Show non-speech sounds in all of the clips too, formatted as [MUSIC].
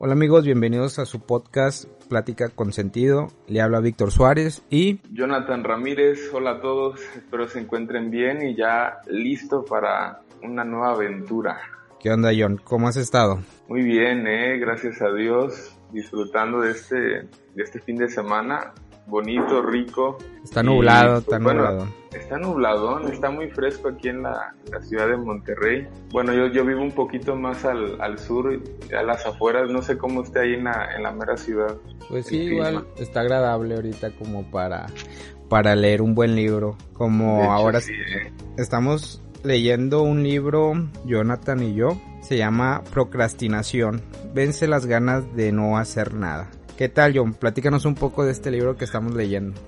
Hola amigos, bienvenidos a su podcast Plática con Sentido. Le habla Víctor Suárez y Jonathan Ramírez. Hola a todos, espero se encuentren bien y ya listo para una nueva aventura. ¿Qué onda John? ¿Cómo has estado? Muy bien, eh, gracias a Dios, disfrutando de este, de este fin de semana bonito, rico. Está nublado, Y, está pues, bueno, nublado. Está nublado, está muy fresco aquí en la, la ciudad de Monterrey. Bueno, yo, yo vivo un poquito más al, al sur, a las afueras, no sé cómo esté ahí en la, en la mera ciudad. Pues sí, igual está agradable ahorita como para, para leer un buen libro. Como hecho, ahora sí, eh. estamos leyendo un libro, Jonathan y yo, se llama Procrastinación. Vence las ganas de no hacer nada. ¿Qué tal, John? Platícanos un poco de este libro que estamos leyendo.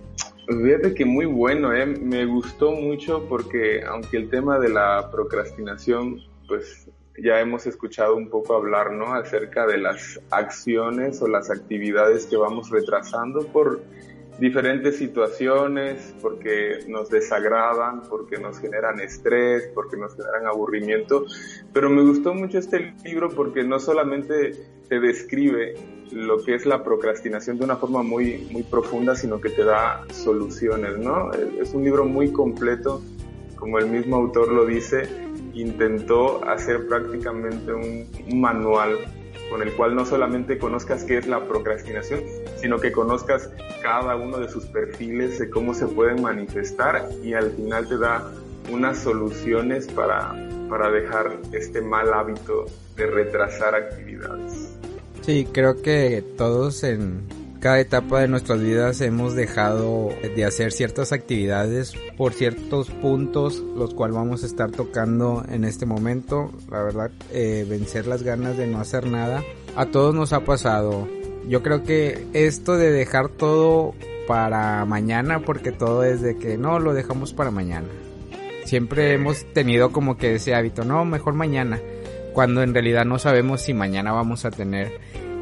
Fíjate que muy bueno, ¿eh? me gustó mucho porque aunque el tema de la procrastinación, pues ya hemos escuchado un poco hablar, ¿no? Acerca de las acciones o las actividades que vamos retrasando por diferentes situaciones, porque nos desagradan, porque nos generan estrés, porque nos generan aburrimiento. Pero me gustó mucho este libro porque no solamente te describe lo que es la procrastinación de una forma muy, muy profunda, sino que te da soluciones, ¿no? Es un libro muy completo, como el mismo autor lo dice, intentó hacer prácticamente un, manual con el cual no solamente conozcas qué es la procrastinación, sino que conozcas cada uno de sus perfiles, de cómo se pueden manifestar y al final te da unas soluciones para, para dejar este mal hábito de retrasar actividades. Sí, creo que todos en cada etapa de nuestras vidas hemos dejado de hacer ciertas actividades por ciertos puntos, los cuales vamos a estar tocando en este momento. La verdad, eh, vencer las ganas de no hacer nada. A todos nos ha pasado. Yo creo que esto de dejar todo para mañana, porque todo es de que no, lo dejamos para mañana. Siempre hemos tenido como que ese hábito, no, mejor mañana cuando en realidad no sabemos si mañana vamos a tener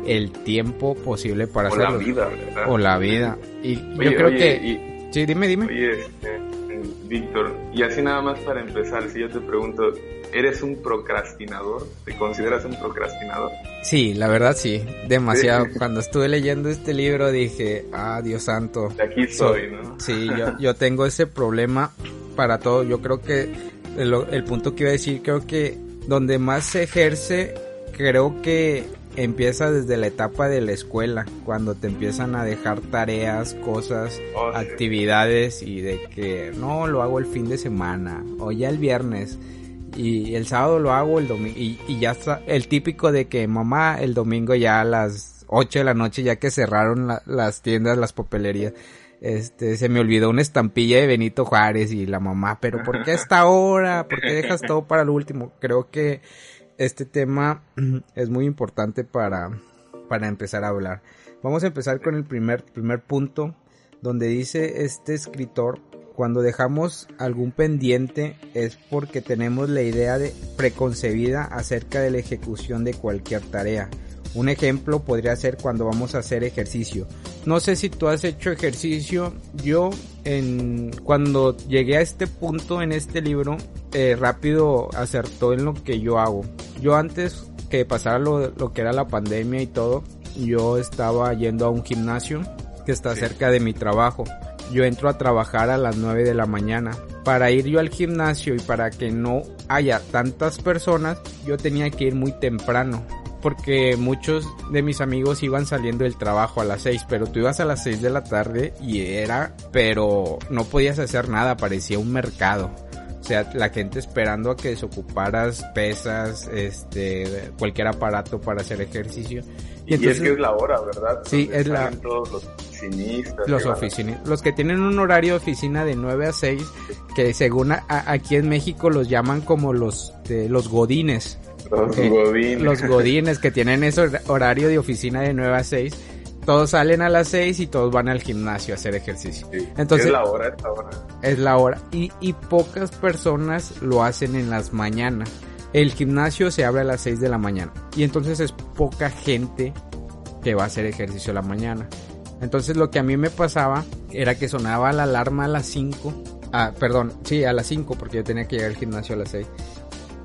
el tiempo posible para O la vida, ¿verdad? O la vida. Y Oye, yo creo oye, que... y- Sí, dime, dime. Oye, este, Víctor, y así nada más para empezar, si yo te pregunto, ¿eres un procrastinador? ¿Te consideras un procrastinador? Sí, la verdad sí, demasiado. Cuando estuve leyendo este libro dije, ah, Dios santo. De aquí soy, ¿no? Sí, yo, yo tengo ese problema para todo. Yo creo que el, el punto que iba a decir, creo que donde más se ejerce, creo que empieza desde la etapa de la escuela, cuando te empiezan a dejar tareas, cosas, Oh, sí. actividades y de que no lo hago el fin de semana o ya el viernes y el sábado lo hago el domingo y, y ya está el típico de que mamá el domingo ya a las 8 de la noche ya que cerraron la- las tiendas, las papelerías. Este, se me olvidó una estampilla de Benito Juárez y la mamá, pero ¿por qué a esta hora? ¿Por qué dejas todo para el último? Creo que este tema [CLEARS THROAT] es muy importante para, para empezar a hablar. Vamos a empezar con el primer, primer punto, donde dice este escritor, cuando dejamos algún pendiente es porque tenemos la idea de preconcebida acerca de la ejecución de cualquier tarea. Un ejemplo podría ser cuando vamos a hacer ejercicio. No sé si tú has hecho ejercicio. Yo, en, cuando llegué a este punto en este libro, eh, rápido acertó en lo que yo hago. Yo antes que pasara lo, lo que era la pandemia y todo, yo estaba yendo a un gimnasio que está Sí. cerca de mi trabajo. Yo entro a trabajar a las 9 de la mañana. Para ir yo al gimnasio y para que no haya tantas personas, yo tenía que ir muy temprano. Porque muchos de mis amigos iban saliendo del trabajo a las 6, pero tú ibas a las 6 de la tarde y era, pero no podías hacer nada, parecía un mercado. O sea, la gente esperando a que desocuparas pesas, este, cualquier aparato para hacer ejercicio. Y, es que es la hora, ¿verdad? Sí, Donde es la- todos los oficinistas. los a- oficinistas, los que tienen un horario de oficina de 9 a 6, que según a- aquí en México los llaman como los, de, los godines. Los godines. Los godines que tienen ese horario de oficina de 9 a 6 todos salen a las 6 y todos van al gimnasio a hacer ejercicio. Entonces, es la hora, es la hora. Es la hora. Y, y pocas personas lo hacen en las mañanas. El gimnasio se abre a las 6 de la mañana. Y entonces es poca gente que va a hacer ejercicio a la mañana. Entonces lo que a mí me pasaba era que sonaba la alarma a las 5. Ah, perdón, sí, a las 5 porque yo tenía que llegar al gimnasio a las 6.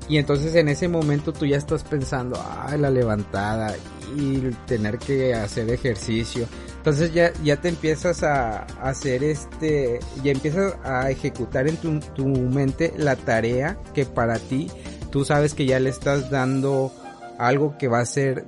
Y entonces en ese momento tú ya estás pensando, ay, la levantada y tener que hacer ejercicio. Entonces ya, ya te empiezas a, hacer este, ya empiezas a ejecutar en tu, tu, mente la tarea que para ti, tú sabes que ya le estás dando algo que va a ser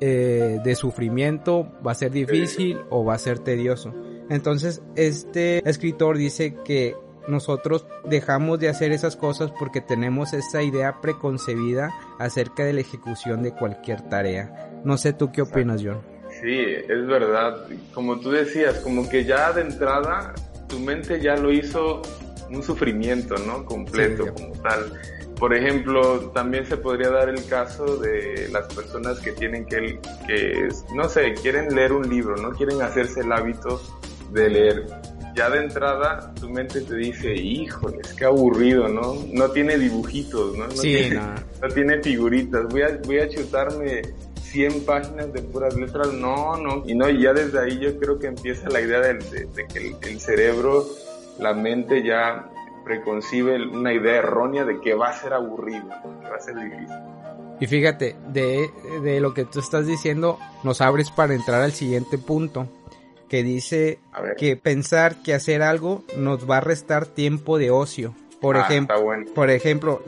eh, de sufrimiento, va a ser difícil o va a ser tedioso. Entonces este escritor dice que nosotros dejamos de hacer esas cosas porque tenemos esa idea preconcebida acerca de la ejecución de cualquier tarea. No sé tú qué opinas, John. Sí, es verdad. Como tú decías, como que ya de entrada tu mente ya lo hizo un sufrimiento, ¿no? Completo, como tal. Por ejemplo, también se podría dar el caso de las personas que tienen que, que, no sé, quieren leer un libro, no quieren hacerse el hábito de leer ya de entrada tu mente te dice, híjole, es que aburrido, ¿no? No tiene dibujitos, ¿no? No, sí, tiene, no. [LAUGHS] tiene figuritas. Voy a, voy a chutarme 100 páginas de puras letras. No, no. Y no, y ya desde ahí yo creo que empieza la idea de, que el, cerebro, la mente ya preconcibe una idea errónea de que va a ser aburrido, que va a ser difícil. Y fíjate, de, de lo que tú estás diciendo, nos abres para entrar al siguiente punto que dice que pensar que hacer algo nos va a restar tiempo de ocio. Por, ah, ejemplo, por ejemplo,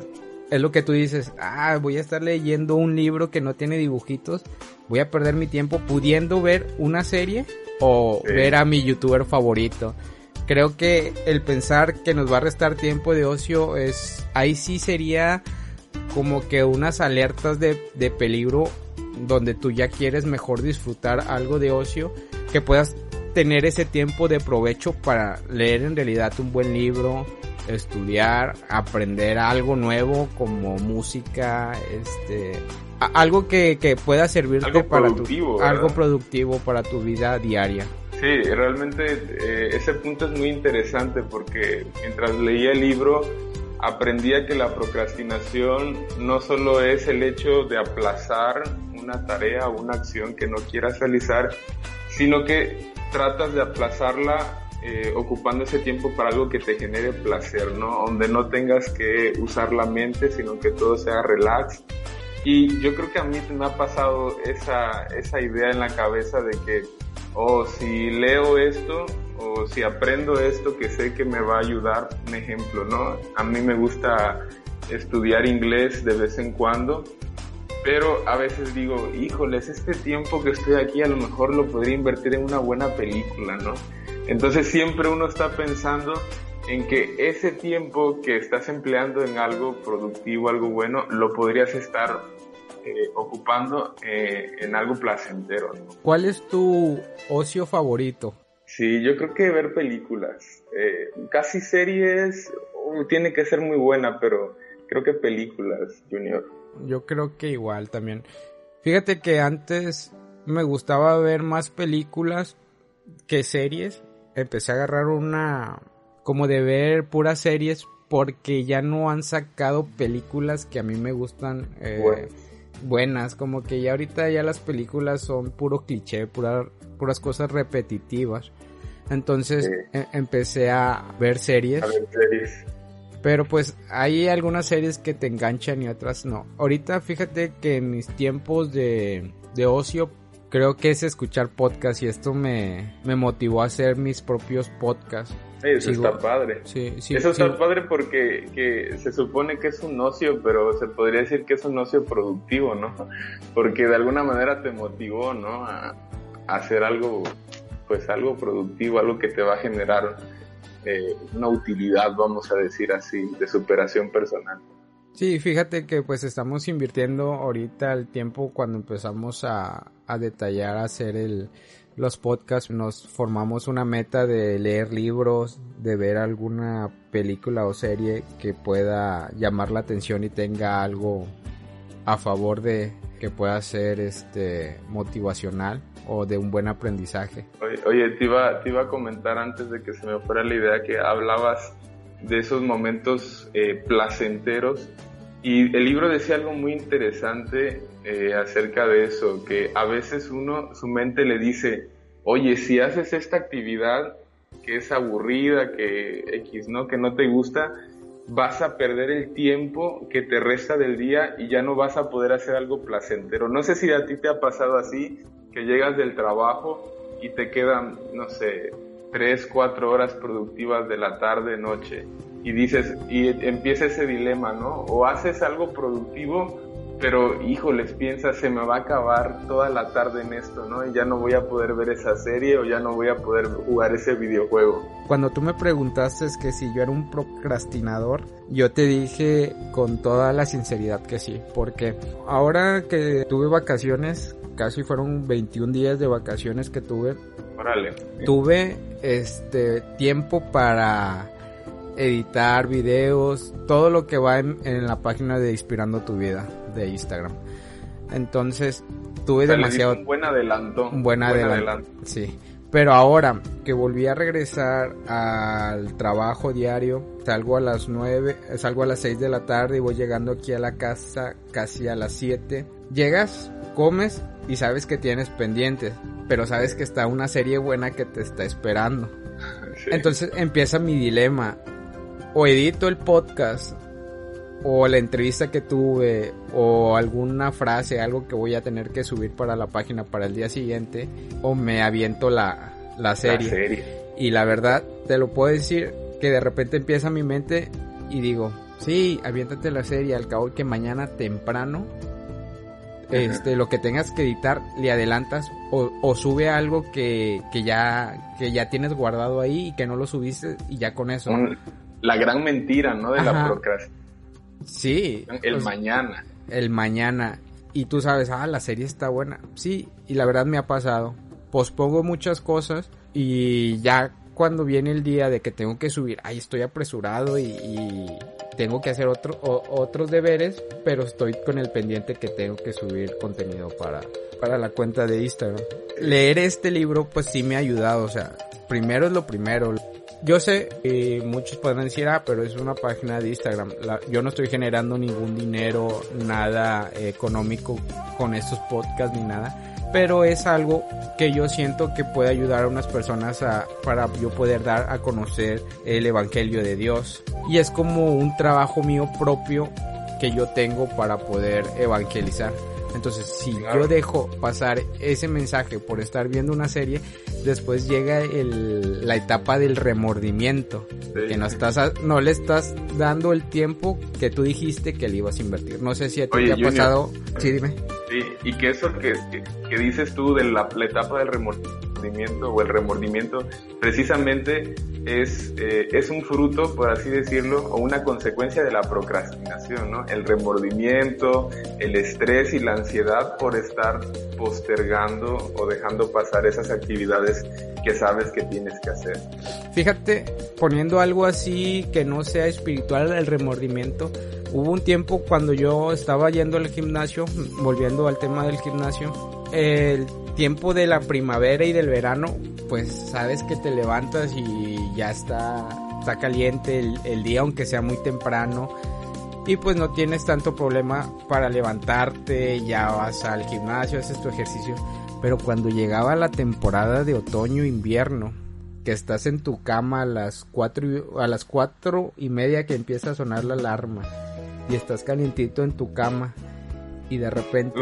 es lo que tú dices, ah, voy a estar leyendo un libro que no tiene dibujitos, voy a perder mi tiempo pudiendo ver una serie o ver a mi youtuber favorito. Creo que el pensar que nos va a restar tiempo de ocio es, ahí sí sería como que unas alertas de, de peligro donde tú ya quieres mejor disfrutar algo de ocio que puedas tener ese tiempo de provecho para leer en realidad un buen libro, estudiar, aprender algo nuevo como música, este, algo que, que pueda servirte para tu, algo productivo para tu vida diaria. Sí, realmente eh, ese punto es muy interesante porque mientras leía el libro aprendía que la procrastinación no solo es el hecho de aplazar una tarea o una acción que no quieras realizar, sino que tratas de aplazarla eh, ocupando ese tiempo para algo que te genere placer, ¿no? Donde no tengas que usar la mente, sino que todo sea relax. Y yo creo que a mí me ha pasado esa, esa idea en la cabeza de que, oh, si leo esto o si aprendo esto que sé que me va a ayudar, un ejemplo, ¿no? A mí me gusta estudiar inglés de vez en cuando pero a veces digo, híjoles, este tiempo que estoy aquí a lo mejor lo podría invertir en una buena película, ¿no? Entonces siempre uno está pensando en que ese tiempo que estás empleando en algo productivo, algo bueno, lo podrías estar eh, ocupando eh, en algo placentero. ¿no? ¿Cuál es tu ocio favorito? Sí, yo creo que ver películas. Eh, casi series tiene que ser muy buena, pero creo que películas, Junior. Yo creo que igual también. Fíjate que antes me gustaba ver más películas que series. Empecé a agarrar una como de ver puras series porque ya no han sacado películas que a mí me gustan eh, buenas. Como que ya ahorita ya las películas son puro cliché, puras cosas repetitivas. Entonces e, empecé a ver series. A ver series. Pero pues hay algunas series que te enganchan y otras no. Ahorita fíjate que en mis tiempos de, de ocio creo que es escuchar podcasts y esto me, me motivó a hacer mis propios podcasts. eso está padre. Sí, sí, eso está padre porque que se supone que es un ocio, pero se podría decir que es un ocio productivo, ¿no? [LAUGHS] Porque de alguna manera te motivó, ¿no? A, a hacer algo, pues algo productivo, algo que te va a generar eh, una utilidad, vamos a decir así, de superación personal. Sí, fíjate que pues estamos invirtiendo ahorita el tiempo cuando empezamos a, detallar, a hacer el, los podcasts, nos formamos una meta de leer libros, de ver alguna película o serie que pueda llamar la atención y tenga algo a favor de que pueda ser este motivacional o de un buen aprendizaje. Oye, iba, te iba a comentar antes de que se me fuera la idea que hablabas de esos momentos eh, placenteros y el libro decía algo muy interesante eh, acerca de eso, que a veces uno, su mente le dice, oye, si haces esta actividad que es aburrida, que X, ¿no? Que no te gusta, vas a perder el tiempo que te resta del día y ya no vas a poder hacer algo placentero. No sé si a ti te ha pasado así, que llegas del trabajo y te quedan, no sé, tres, cuatro horas productivas de la tarde, noche, y dices, y empieza ese dilema, ¿no? O haces algo productivo pero híjoles, piensa, se me va a acabar toda la tarde en esto, ¿no? Y ya no voy a poder ver esa serie o ya no voy a poder jugar ese videojuego. Cuando tú me preguntaste que si yo era un procrastinador, yo te dije con toda la sinceridad que sí, porque ahora que tuve vacaciones, casi fueron 21 días de vacaciones que tuve. Tuve este tiempo para editar videos, todo lo que va en, en, la página de Inspirando tu Vida de Instagram. Entonces, tuve demasiado... Un buen adelanto. Un buen, adelanto. Sí. Pero ahora que volví a regresar al trabajo diario, salgo a las 9, salgo a las 6 de la tarde y voy llegando aquí a la casa casi a las 7. Llegas, comes y sabes que tienes pendientes, pero sabes que está una serie buena que te está esperando. Entonces empieza mi dilema o edito el podcast o la entrevista que tuve o alguna frase, algo que voy a tener que subir para la página para el día siguiente o me aviento la, la, serie. Y la verdad, te lo puedo decir que de repente empieza mi mente y digo, sí, aviéntate la serie, al cabo que mañana temprano este, lo que tengas que editar le adelantas o, o sube algo que, que, ya, que ya tienes guardado ahí y que no lo subiste y ya con eso la gran mentira, ¿no? De la procrastinación. Sí. El pues, mañana. El mañana. Y tú sabes, ah, la serie está buena. Sí, y la verdad me ha pasado. Pospongo muchas cosas y ya cuando viene el día de que tengo que subir, ahí estoy apresurado y, tengo que hacer otro, otros deberes, pero estoy con el pendiente que tengo que subir contenido para, para la cuenta de Instagram. Leer este libro pues sí me ha ayudado, o sea, primero es lo primero. Yo sé, que muchos pueden decir, ah, pero es una página de Instagram. yo no estoy generando ningún dinero, nada económico con estos podcasts ni nada. Pero es algo que yo siento que puede ayudar a unas personas a, para yo poder dar a conocer el Evangelio de Dios. Y es como un trabajo mío propio que yo tengo para poder evangelizar. Entonces, si yo dejo pasar ese mensaje por estar viendo una serie, después llega el, la etapa del remordimiento, que no estás no le estás dando el tiempo que tú dijiste que le ibas a invertir. No sé si a ti te ha pasado. Sí, dime. Sí, y que eso que, que, dices tú de la, la etapa del remordimiento o el remordimiento precisamente es, eh, es un fruto, por así decirlo, o una consecuencia de la procrastinación, ¿no? El remordimiento, el estrés y la ansiedad por estar postergando o dejando pasar esas actividades que sabes que tienes que hacer. Fíjate, poniendo algo así que no sea espiritual, el remordimiento, hubo un tiempo cuando yo estaba yendo al gimnasio, volviendo al tema del gimnasio, el tiempo de la primavera y del verano, pues sabes que te levantas y ya está, está caliente el, día, aunque sea muy temprano. Y pues no tienes tanto problema para levantarte, ya vas al gimnasio, haces tu ejercicio. Pero cuando llegaba la temporada de otoño, invierno, que estás en tu cama a las cuatro, a las cuatro y media que empieza a sonar la alarma y estás calientito en tu cama y de repente,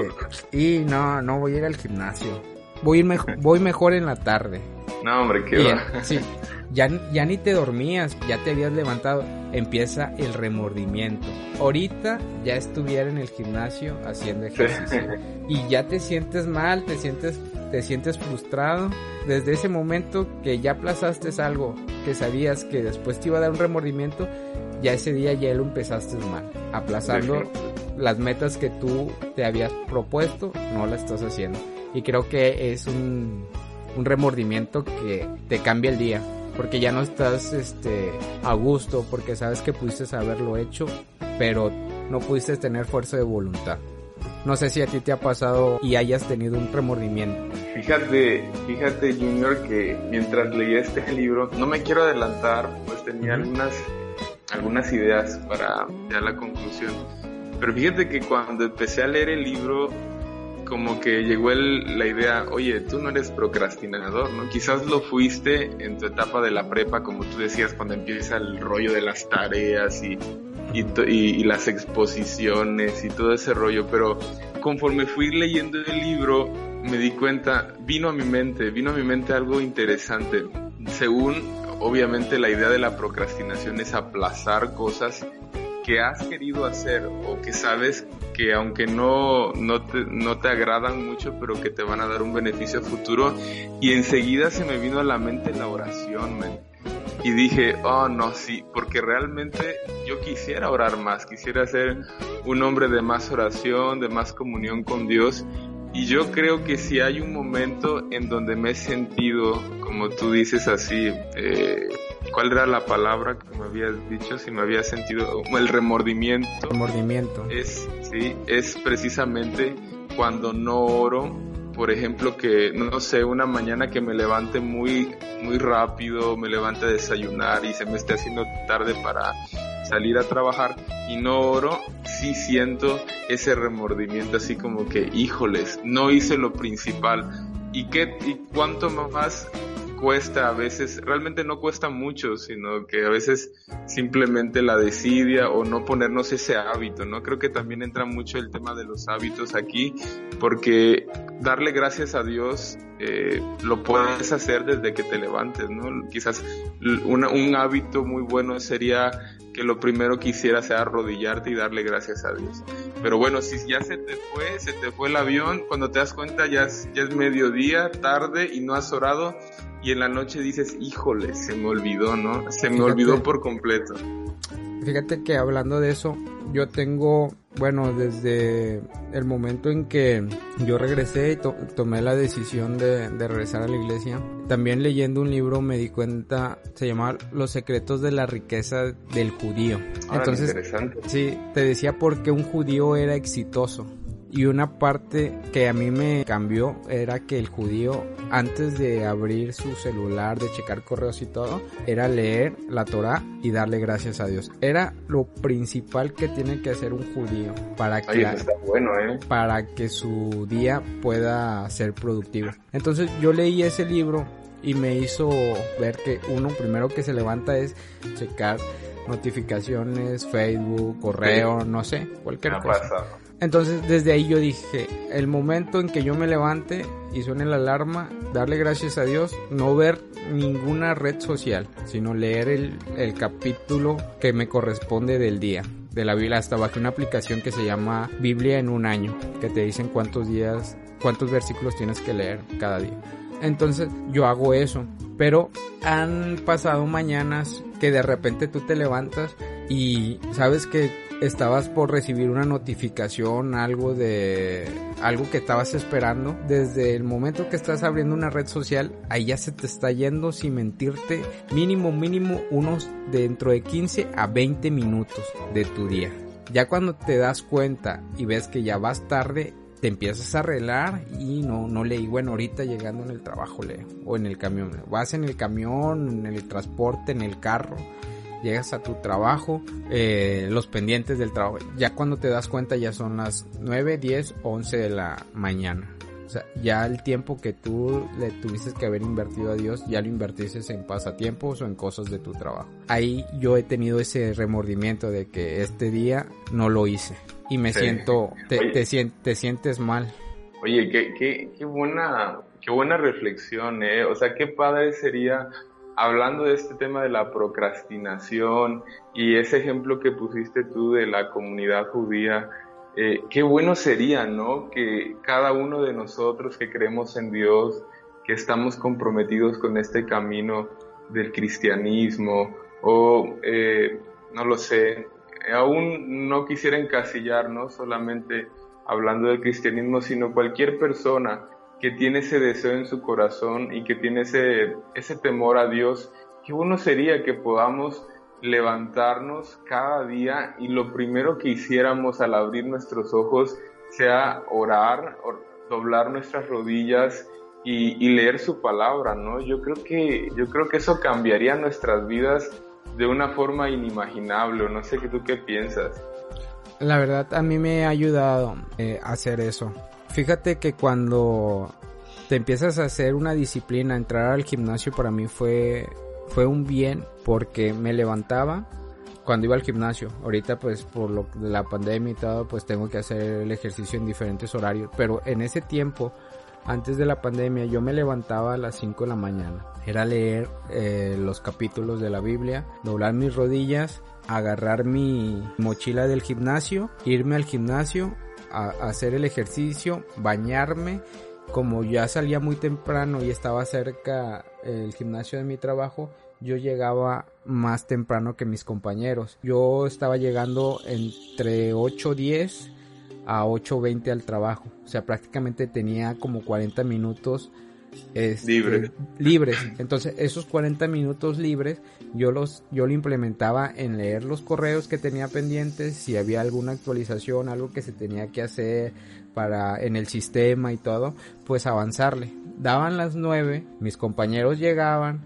y no, no voy a ir al gimnasio. Voy, ir voy mejor en la tarde. No, hombre, qué va. Sí, [LAUGHS] ya, ya ni te dormías, ya te habías levantado. Empieza el remordimiento. Ahorita ya estuviera en el gimnasio haciendo ejercicio. [LAUGHS] Y ya te sientes mal, te sientes, te sientes frustrado. Desde ese momento que ya aplazaste algo que sabías que después te iba a dar un remordimiento, ya ese día ya lo empezaste mal. Aplazando las metas que tú te habías propuesto, no las estás haciendo. Y creo que es un, un remordimiento que te cambia el día. Porque ya no estás este, a gusto, porque sabes que pudiste haberlo hecho, pero no pudiste tener fuerza de voluntad. No sé si a ti te ha pasado y hayas tenido un remordimiento. Fíjate, fíjate Junior que mientras leía este [LAUGHS] libro, no me quiero adelantar, pues tenía algunas, algunas ideas para ya la conclusión. Pero fíjate que cuando empecé a leer el libro, como que llegó el, la idea, oye, tú no eres procrastinador, ¿no? Quizás lo fuiste en tu etapa de la prepa, como tú decías, cuando empieza el rollo de las tareas y, y, y, las exposiciones y todo ese rollo, pero conforme fui leyendo el libro, me di cuenta, vino a mi mente, vino a mi mente algo interesante. Según, obviamente, la idea de la procrastinación es aplazar cosas que has querido hacer o que sabes que aunque no, no, te, no te agradan mucho, pero que te van a dar un beneficio futuro. Y enseguida se me vino a la mente la oración, Y dije, oh no, sí, porque realmente yo quisiera orar más, quisiera ser un hombre de más oración, de más comunión con Dios. Y yo creo que si hay un momento en donde me he sentido, como tú dices así, eh, ¿Cuál era la palabra que me habías dicho? Si me había sentido el remordimiento. Remordimiento. Es, sí, es precisamente cuando no oro. Por ejemplo, que no sé, una mañana que me levante muy, muy rápido, me levante a desayunar y se me esté haciendo tarde para salir a trabajar y no oro, sí siento ese remordimiento así como que, híjoles, no hice lo principal. ¿Y qué, y cuánto más cuesta a veces, realmente no cuesta mucho, sino que a veces simplemente la desidia o no ponernos ese hábito, ¿no? Creo que también entra mucho el tema de los hábitos aquí, porque darle gracias a Dios eh, lo puedes hacer desde que te levantes, ¿no? Quizás un hábito muy bueno sería que lo primero que hicieras sea arrodillarte y darle gracias a Dios. Pero bueno, si ya se te fue, se te fue el avión, cuando te das cuenta ya es, ya es mediodía, tarde y no has orado, y en la noche dices, híjole, se me olvidó, ¿no? Se me olvidó por completo. Fíjate que hablando de eso, yo tengo, bueno, desde el momento en que yo regresé y tomé la decisión de, regresar a la iglesia, también leyendo un libro me di cuenta, se llama Los secretos de la riqueza del judío. Entonces, sí, te decía por qué un judío era exitoso. Y una parte que a mí me cambió era que el judío, antes de abrir su celular, de checar correos y todo, era leer la Torah y darle gracias a Dios. Era lo principal que tiene que hacer un judío para que, ¿eh? para que su día pueda ser productivo. Entonces yo leí ese libro y me hizo ver que uno primero que se levanta es checar notificaciones, Facebook, correo, no sé, cualquier cosa. Entonces desde ahí yo dije, el momento en que yo me levante y suene la alarma, darle gracias a Dios, no ver ninguna red social, sino leer el, capítulo que me corresponde del día de la Biblia. Hasta bajé una aplicación que se llama Biblia en un año, que te dicen cuántos días, cuántos versículos tienes que leer cada día. Entonces yo hago eso, pero han pasado mañanas que de repente tú te levantas y sabes que estabas por recibir una notificación, algo de algo que estabas esperando, desde el momento que estás abriendo una red social, ahí ya se te está yendo sin mentirte, mínimo mínimo unos dentro de 15 a 20 minutos de tu día. Ya cuando te das cuenta y ves que ya vas tarde, te empiezas a arreglar y no, no leí, bueno, ahorita llegando en el trabajo o en el camión, vas en el camión, en el transporte, en el carro, llegas a tu trabajo, eh, los pendientes del trabajo. Ya cuando te das cuenta ya son las 9, 10, 11 de la mañana. O sea, ya el tiempo que tú le tuviste que haber invertido a Dios, ya lo invertiste en pasatiempos o en cosas de tu trabajo. Ahí yo he tenido ese remordimiento de que este día no lo hice. Y me siento, te, te, sientes mal. Oye, qué, qué, qué buena, qué buena reflexión, eh. O sea, qué padre sería hablando de este tema de la procrastinación y ese ejemplo que pusiste tú de la comunidad judía, eh, qué bueno sería, ¿no? Que cada uno de nosotros que creemos en Dios, que estamos comprometidos con este camino del cristianismo, o eh, no lo sé, aún no quisiera encasillarnos solamente hablando del cristianismo, sino cualquier persona que tiene ese deseo en su corazón y que tiene ese, ese temor a Dios, qué bueno sería que podamos levantarnos cada día y lo primero que hiciéramos al abrir nuestros ojos sea orar, doblar nuestras rodillas y, leer su palabra, ¿no? Yo creo que, yo creo que eso cambiaría nuestras vidas de una forma inimaginable, no sé qué tú qué piensas. La verdad a mí me ha ayudado eh, a hacer eso. Fíjate que cuando te empiezas a hacer una disciplina, entrar al gimnasio para mí fue, fue un bien porque me levantaba cuando iba al gimnasio. Ahorita pues por lo de la pandemia y todo pues tengo que hacer el ejercicio en diferentes horarios. Pero en ese tiempo, antes de la pandemia, yo me levantaba a las 5 de la mañana. Era leer eh, los capítulos de la Biblia, doblar mis rodillas, agarrar mi mochila del gimnasio, irme al gimnasio, a hacer el ejercicio, bañarme como ya salía muy temprano y estaba cerca el gimnasio de mi trabajo, yo llegaba más temprano que mis compañeros. Yo estaba llegando entre 8.10 a 8.20 al trabajo. O sea, prácticamente tenía como 40 minutos este, libres. Entonces, esos 40 minutos libres yo los yo lo implementaba en leer los correos que tenía pendientes, si había alguna actualización, algo que se tenía que hacer para en el sistema y todo, pues avanzarle. Daban las 9, mis compañeros llegaban,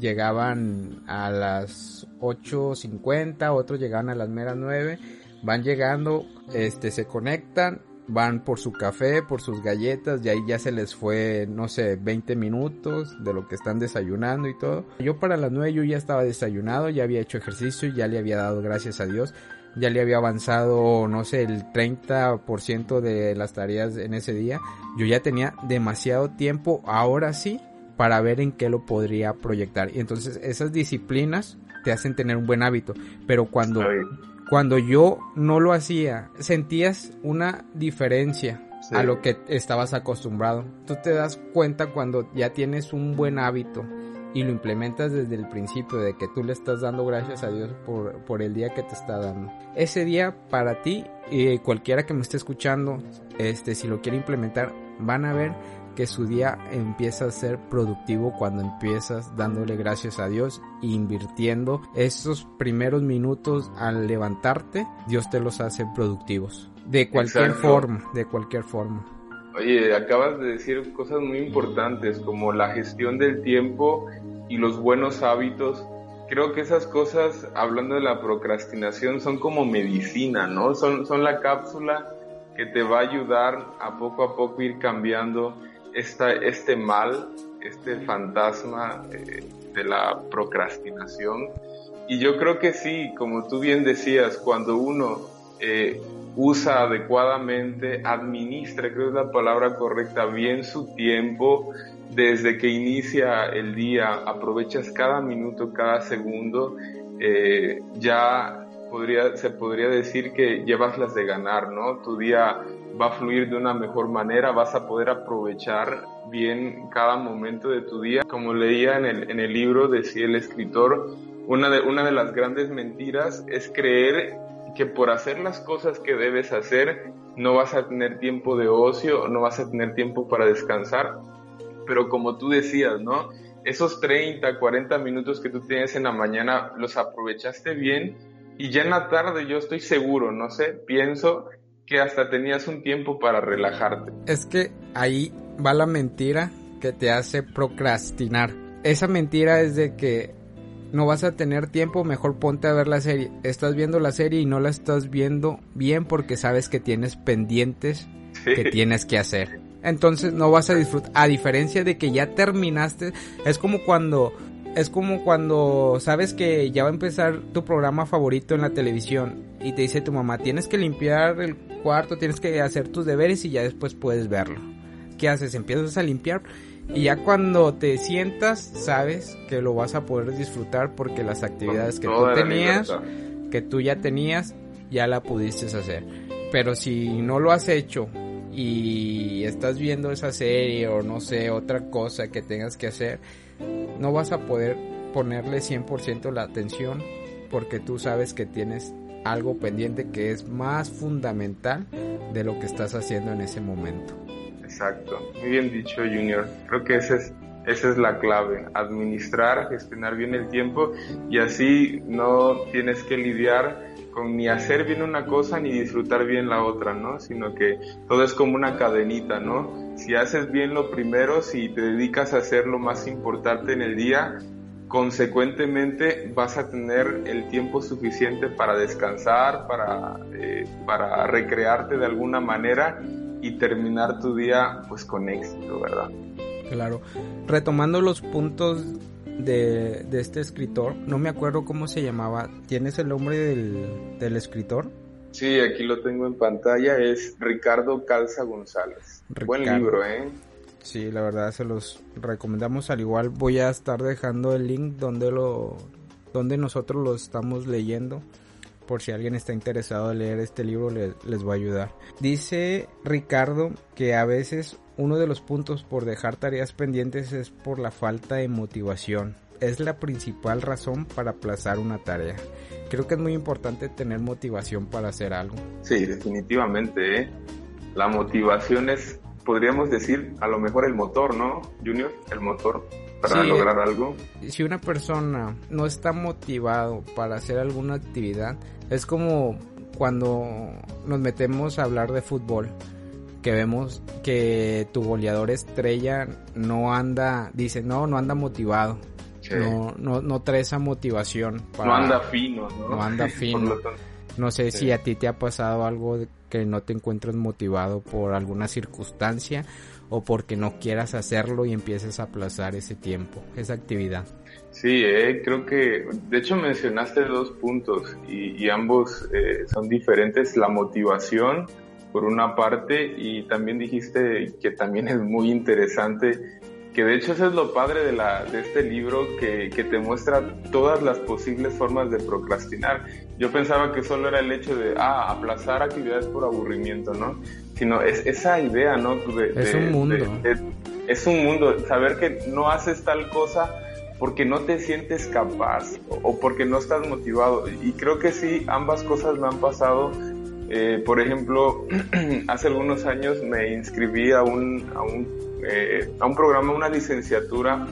llegaban a las 8.50, otros llegaban a las meras 9, van llegando, este se conectan, van por su café, por sus galletas y ahí ya se les fue, no sé, 20 minutos de lo que están desayunando y todo. Yo para las 9 yo ya estaba desayunado, ya había hecho ejercicio, ya le había dado gracias a Dios, ya le había avanzado, no sé, el 30% de las tareas en ese día. Yo ya tenía demasiado tiempo, ahora sí, para ver en qué lo podría proyectar. Y entonces esas disciplinas te hacen tener un buen hábito, pero cuando cuando yo no lo hacía, sentías una diferencia a lo que estabas acostumbrado. Tú te das cuenta cuando ya tienes un buen hábito y lo implementas desde el principio de que tú le estás dando gracias a Dios por, por el día que te está dando. Ese día para ti y cualquiera que me esté escuchando, este, si lo quiere implementar, van a ver que su día empieza a ser productivo cuando empiezas dándole gracias a Dios e invirtiendo esos primeros minutos al levantarte, Dios te los hace productivos. De cualquier forma, de cualquier forma. Oye, acabas de decir cosas muy importantes como la gestión del tiempo y los buenos hábitos. Creo que esas cosas, hablando de la procrastinación, son como medicina, ¿no? Son, son la cápsula que te va a ayudar a poco a poco ir cambiando esta, este mal, este fantasma eh, de la procrastinación. Y yo creo que sí, como tú bien decías, cuando uno eh, usa adecuadamente, administra, creo que es la palabra correcta, bien su tiempo, desde que inicia el día, aprovechas cada minuto, cada segundo, eh, ya se podría decir que llevas las de ganar, ¿no? Tu día va a fluir de una mejor manera, vas a poder aprovechar bien cada momento de tu día. Como leía en el, en el libro, decía el escritor, una de, una de las grandes mentiras es creer que por hacer las cosas que debes hacer no vas a tener tiempo de ocio, no vas a tener tiempo para descansar. Pero como tú decías, ¿no? Esos 30, 40 minutos que tú tienes en la mañana los aprovechaste bien y ya en la tarde yo estoy seguro, no sé, pienso que hasta tenías un tiempo para relajarte. Es que ahí va la mentira que te hace procrastinar. Esa mentira es de que no vas a tener tiempo, mejor ponte a ver la serie. Estás viendo la serie y no la estás viendo bien porque sabes que tienes pendientes que tienes que hacer. Entonces no vas a disfrutar. A diferencia de que ya terminaste, es como cuando es como cuando sabes que ya va a empezar tu programa favorito en la televisión y te dice tu mamá, tienes que limpiar el cuarto, tienes que hacer tus deberes y ya después puedes verlo. ¿Qué haces? Empiezas a limpiar y ya cuando te sientas sabes que lo vas a poder disfrutar porque las actividades que tú tenías, que tú ya tenías, ya la pudiste hacer. Pero si no lo has hecho y estás viendo esa serie o no sé, otra cosa que tengas que hacer, no vas a poder ponerle 100% la atención porque tú sabes que tienes algo pendiente que es más fundamental de lo que estás haciendo en ese momento. Exacto, muy bien dicho Junior. Creo que ese es, esa es la clave, administrar, gestionar bien el tiempo y así no tienes que lidiar con ni hacer bien una cosa ni disfrutar bien la otra, ¿no? Sino que todo es como una cadenita, ¿no? Si haces bien lo primero, si te dedicas a hacer lo más importante en el día, consecuentemente vas a tener el tiempo suficiente para descansar, para, eh, para recrearte de alguna manera y terminar tu día pues con éxito, ¿verdad? Claro. Retomando los puntos de, este escritor, no me acuerdo cómo se llamaba. ¿Tienes el nombre del, escritor? Sí, aquí lo tengo en pantalla, es Ricardo Calza González. Buen libro, ¿eh? Sí, la verdad se los recomendamos. Al igual voy a estar dejando el link donde lo donde nosotros lo estamos leyendo. Por si alguien está interesado en leer este libro les va a ayudar. Dice Ricardo que a veces uno de los puntos por dejar tareas pendientes es por la falta de motivación. Es la principal razón para aplazar una tarea. Creo que es muy importante tener motivación para hacer algo. Sí, definitivamente. ¿eh? La motivación es, podríamos decir, a lo mejor el motor, ¿no, Junior? El motor para lograr algo. Si una persona no está motivado para hacer alguna actividad, es como cuando nos metemos a hablar de fútbol que vemos que tu goleador estrella no anda, dice, no, no anda motivado. No, no, no trae esa motivación. Para, no anda fino, ¿no? No anda [LAUGHS] fino. no sé si a ti te ha pasado algo que no te encuentres motivado por alguna circunstancia o porque no quieras hacerlo y empieces a aplazar ese tiempo, esa actividad. Sí, eh, creo que de hecho mencionaste dos puntos y, ambos eh, son diferentes. La motivación por una parte y también dijiste que también es muy interesante que de hecho eso es lo padre de, la, de este libro que, que, te muestra todas las posibles formas de procrastinar. Yo pensaba que solo era el hecho de, ah, aplazar actividades por aburrimiento, ¿no? Sino es esa idea, ¿no? es un mundo. es un mundo, saber que no haces tal cosa porque no te sientes capaz o, o porque no estás motivado. Y creo que sí, ambas cosas me han pasado eh, por ejemplo, [CLEARS THROAT] hace algunos años me inscribí a un, a un, eh, a un programa, una licenciatura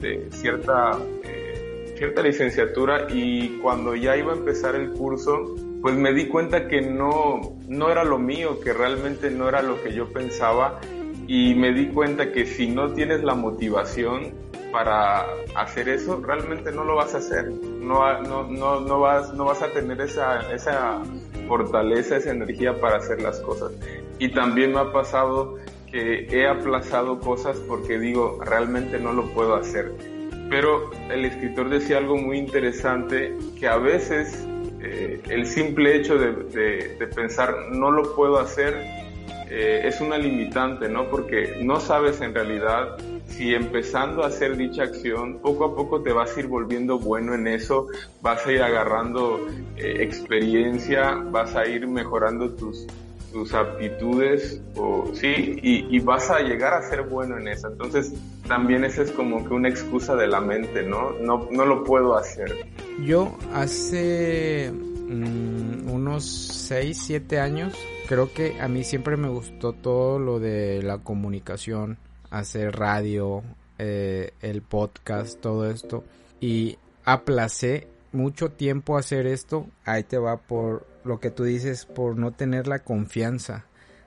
de cierta, eh, cierta licenciatura y cuando ya iba a empezar el curso, pues me di cuenta que no, no era lo mío, que realmente no era lo que yo pensaba y me di cuenta que si no tienes la motivación para hacer eso, realmente no lo vas a hacer. No, no, no, no, vas, no vas a tener esa, esa fortaleza, esa energía para hacer las cosas. Y también me ha pasado que he aplazado cosas porque digo, realmente no lo puedo hacer. Pero el escritor decía algo muy interesante, que a veces eh, el simple hecho de, pensar no lo puedo hacer eh, es una limitante, ¿no? Porque no sabes en realidad si empezando a hacer dicha acción, poco a poco te vas a ir volviendo bueno en eso, vas a ir agarrando eh, experiencia, vas a ir mejorando tus, tus aptitudes, o, sí, y, vas a llegar a ser bueno en eso. Entonces, también esa es como que una excusa de la mente, ¿no? No, no lo puedo hacer. Yo hace mm, unos 6, 7 años, creo que a mí siempre me gustó todo lo de la comunicación hacer radio, eh, el podcast, todo esto. Y aplacé mucho tiempo hacer esto. Ahí te va por lo que tú dices, por no tener la confianza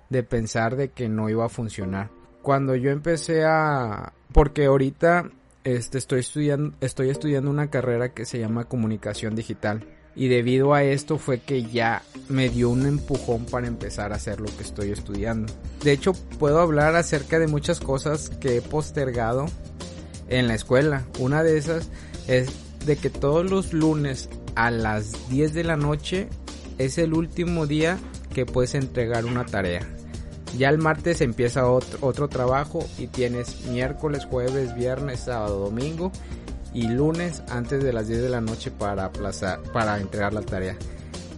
de pensar de que no iba a funcionar. Cuando yo empecé a... Porque ahorita este, estoy, estudiando, estoy estudiando una carrera que se llama comunicación digital y debido a esto fue que ya me dio un empujón para empezar a hacer lo que estoy estudiando. De hecho, puedo hablar acerca de muchas cosas que he postergado en la escuela. Una de esas es de que todos los lunes a las 10 de la noche es el último día que puedes entregar una tarea. Ya el martes empieza otro, otro trabajo y tienes miércoles, jueves, viernes, sábado, domingo y lunes antes de las 10 de la noche para aplazar, para entregar la tarea.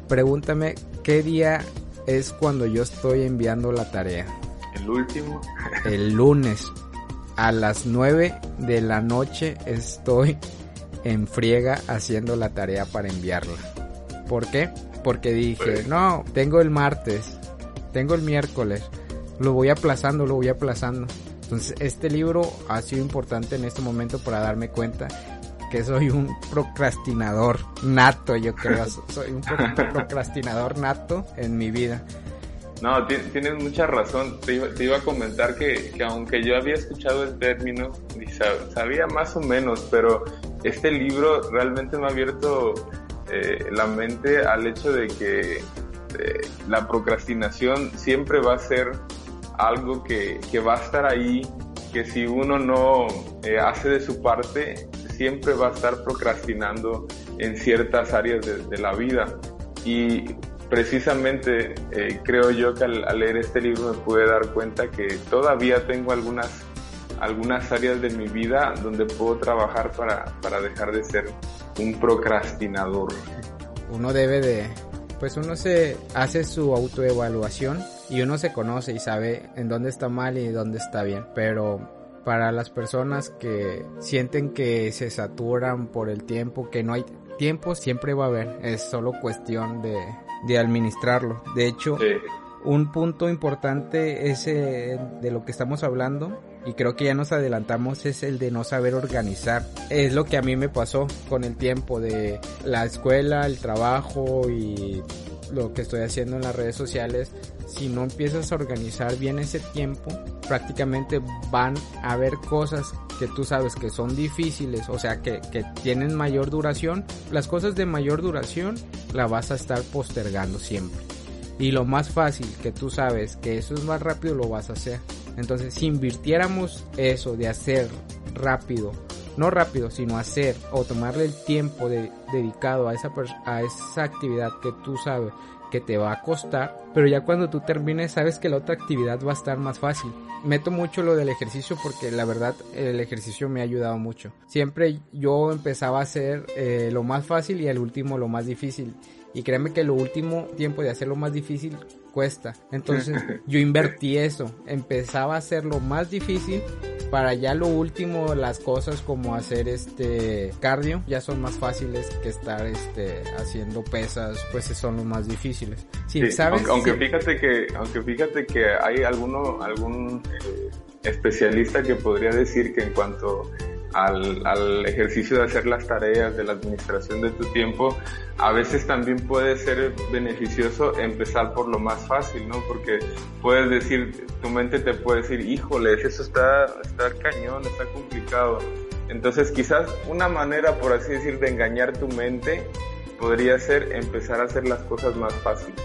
Pregúntame qué día es cuando yo estoy enviando la tarea. El último. El lunes a las 9 de la noche estoy en friega haciendo la tarea para enviarla. ¿Por qué? Porque dije, no, tengo el martes, tengo el miércoles, lo voy aplazando, lo voy aplazando. Entonces este libro ha sido importante en este momento para darme cuenta porque soy un procrastinador nato, yo creo. [LAUGHS] Soy un procrastinador nato en mi vida. No, tienes mucha razón. Te iba, a comentar que, aunque yo había escuchado el término y sabía más o menos, pero este libro realmente me ha abierto eh, la mente al hecho de que eh, la procrastinación siempre va a ser algo que, va a estar ahí, que si uno no eh, hace de su parte, siempre va a estar procrastinando en ciertas áreas de, la vida. Y precisamente creo yo que al, leer este libro me pude dar cuenta que todavía tengo algunas, algunas áreas de mi vida donde puedo trabajar para, para dejar de ser un procrastinador. Uno debe de, pues uno se hace su autoevaluación y uno se conoce y sabe en dónde está mal y dónde está bien. Pero para las personas que sienten que se saturan por el tiempo, que no hay tiempo, siempre va a haber. Es solo cuestión de, de administrarlo. De hecho, un punto importante ese de lo que estamos hablando y creo que ya nos adelantamos es el de no saber organizar. Es lo que a mí me pasó con el tiempo de la escuela, el trabajo y lo que estoy haciendo en las redes sociales, si no empiezas a organizar bien ese tiempo, prácticamente van a haber cosas que tú sabes que son difíciles, o sea, que, que tienen mayor duración. Las cosas de mayor duración la vas a estar postergando siempre. Y lo más fácil que tú sabes que eso es más rápido lo vas a hacer. Entonces, si invirtiéramos eso de hacer rápido no rápido, sino hacer o tomarle el tiempo de, dedicado a esa, a esa actividad que tú sabes que te va a costar, pero ya cuando tú termines sabes que la otra actividad va a estar más fácil. Meto mucho lo del ejercicio porque la verdad el ejercicio me ha ayudado mucho. Siempre yo empezaba a hacer eh, lo más fácil y al último lo más difícil. Y créeme que lo último tiempo de hacerlo más difícil cuesta. Entonces [LAUGHS] yo invertí eso. Empezaba a hacer lo más difícil para ya lo último las cosas como hacer este cardio ya son más fáciles que estar este haciendo pesas pues son los más difíciles sí, ¿sabes? aunque, fíjate que aunque fíjate que hay alguno algún eh, especialista que podría decir que en cuanto al, al, ejercicio de hacer las tareas, de la administración de tu tiempo, a veces también puede ser beneficioso empezar por lo más fácil, ¿no? Porque puedes decir, tu mente te puede decir, híjole, eso está, está cañón, está complicado. Entonces quizás una manera, por así decir, de engañar tu mente podría ser empezar a hacer las cosas más fáciles.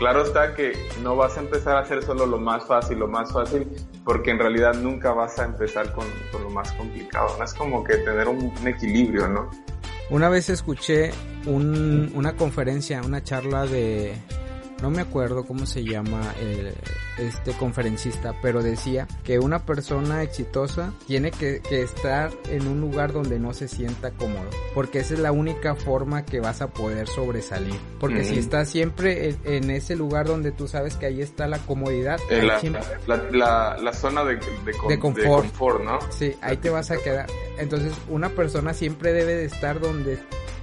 Claro está que no vas a empezar a hacer solo lo más fácil, lo más fácil, porque en realidad nunca vas a empezar con, lo más complicado. Es como que tener un, equilibrio, ¿no? Una vez escuché una conferencia, una charla de, no me acuerdo cómo se llama el, este conferencista, pero decía que una persona exitosa tiene que, estar en un lugar donde no se sienta cómodo, porque esa es la única forma que vas a poder sobresalir. Porque si estás siempre en, ese lugar donde tú sabes que ahí está la comodidad, eh, la, la, zona de, de, confort. ¿no? Sí, ahí te vas a quedar. Entonces, una persona siempre debe de estar donde,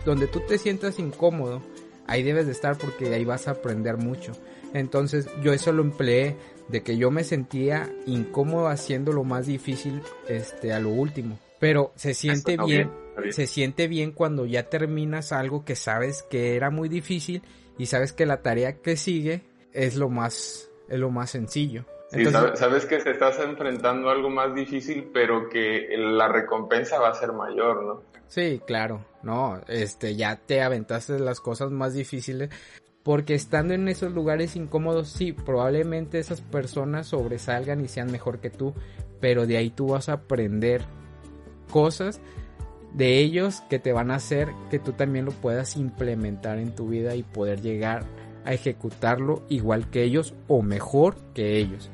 donde tú te sientas incómodo ahí debes de estar porque ahí vas a aprender mucho. Entonces yo eso lo empleé de que yo me sentía incómodo haciendo lo más difícil este a lo último. Pero se siente bien, se siente bien cuando ya terminas algo que sabes que era muy difícil y sabes que la tarea que sigue es lo más es lo más sencillo. sabes, que te estás enfrentando a algo más difícil, pero que la recompensa va a ser mayor, ¿no? Sí, claro, no, este, ya te aventaste las cosas más difíciles, porque estando en esos lugares incómodos, sí, probablemente esas personas sobresalgan y sean mejor que tú, pero de ahí tú vas a aprender cosas de ellos que te van a hacer que tú también lo puedas implementar en tu vida y poder llegar a ejecutarlo igual que ellos o mejor que ellos.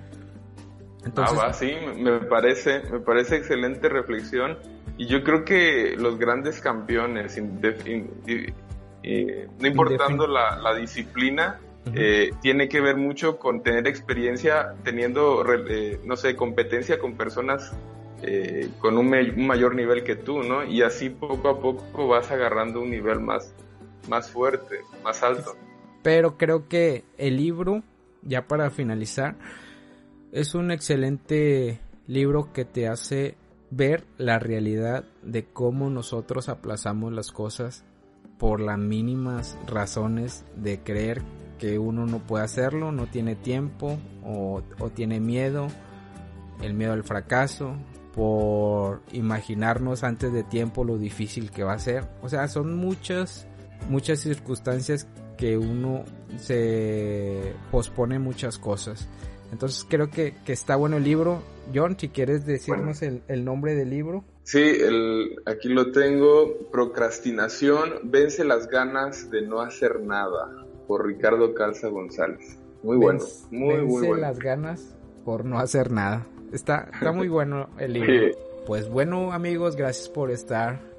Entonces, ah, sí, me parece, me parece excelente reflexión y yo creo que los grandes campeones, no importando la, disciplina, eh, tiene que ver mucho con tener experiencia, teniendo, eh, no sé, competencia con personas eh, con un, mayor nivel que tú, ¿no? Y así poco a poco vas agarrando un nivel más, más fuerte, más alto. Pero creo que el libro, ya para finalizar, es un excelente libro que te hace ver la realidad de cómo nosotros aplazamos las cosas por las mínimas razones de creer que uno no puede hacerlo, no tiene tiempo o, tiene miedo, el miedo al fracaso, por imaginarnos antes de tiempo lo difícil que va a ser. O sea, son muchas, muchas circunstancias que uno se pospone muchas cosas. Entonces creo que, que está bueno el libro. John, si quieres decirnos el, el, nombre del libro. Sí, el, aquí lo tengo. Procrastinación, vence las ganas de no hacer nada. Por Ricardo Calza González. Muy bueno. muy, vence muy bueno. las ganas por no hacer nada. Está, está muy [LAUGHS] bueno el libro. Pues bueno amigos, gracias por estar.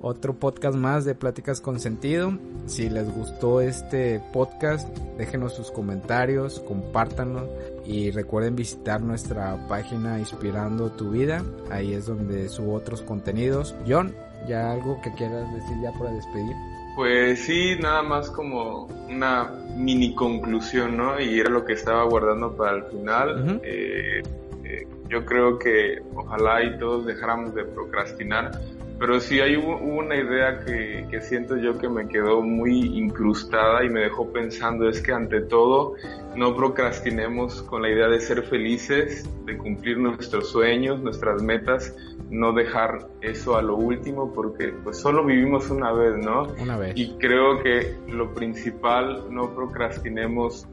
Otro podcast más de Pláticas con Sentido. Si les gustó este podcast, déjenos sus comentarios, compártanlo y recuerden visitar nuestra página Inspirando tu vida. Ahí es donde subo otros contenidos. John, ¿ya algo que quieras decir ya para despedir? Pues sí, nada más como una mini conclusión, ¿no? Y era lo que estaba guardando para el final. Uh -huh. eh, eh, yo creo que ojalá y todos dejáramos de procrastinar, pero sí hay una idea que, que, siento yo que me quedó muy incrustada y me dejó pensando es que ante todo no procrastinemos con la idea de ser felices, de cumplir nuestros sueños, nuestras metas, no dejar eso a lo último porque pues solo vivimos una vez, ¿no? Una vez. Y creo que lo principal, no procrastinemos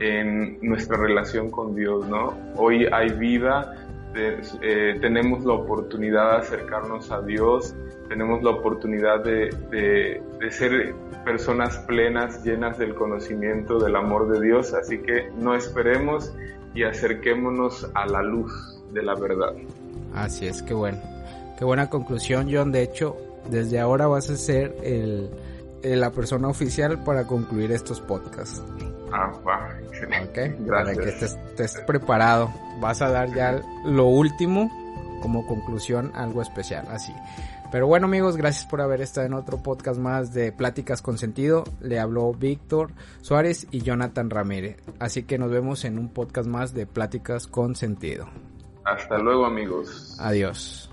en nuestra relación con Dios, ¿no? Hoy hay vida, eh, tenemos la oportunidad de acercarnos a Dios, tenemos la oportunidad de, de, ser personas plenas, llenas del conocimiento del amor de Dios, así que no esperemos y acerquémonos a la luz de la verdad. Así es, qué bueno. Qué buena conclusión, John. De hecho, desde ahora vas a ser el, la persona oficial para concluir estos podcasts. Ah, va, excelente. Okay, [LAUGHS] para que estés, estés, preparado. Vas a dar ya lo último como conclusión, algo especial, así. Pero bueno amigos, gracias por haber estado en otro podcast más de Pláticas con Sentido. Le habló Víctor Suárez y Jonathan Ramírez. Así que nos vemos en un podcast más de Pláticas con Sentido. Hasta luego amigos. Adiós.